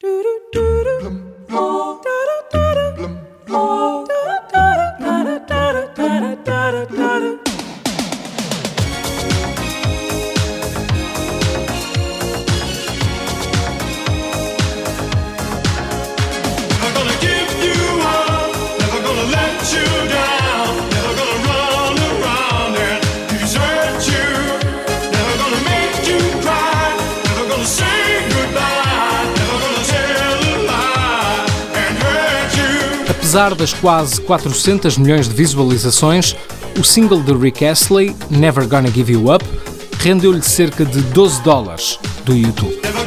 Do do do do. Apesar das quase 400 milhões de visualizações, o single de Rick Astley, Never Gonna Give You Up, rendeu-lhe cerca de 12 dólares do YouTube.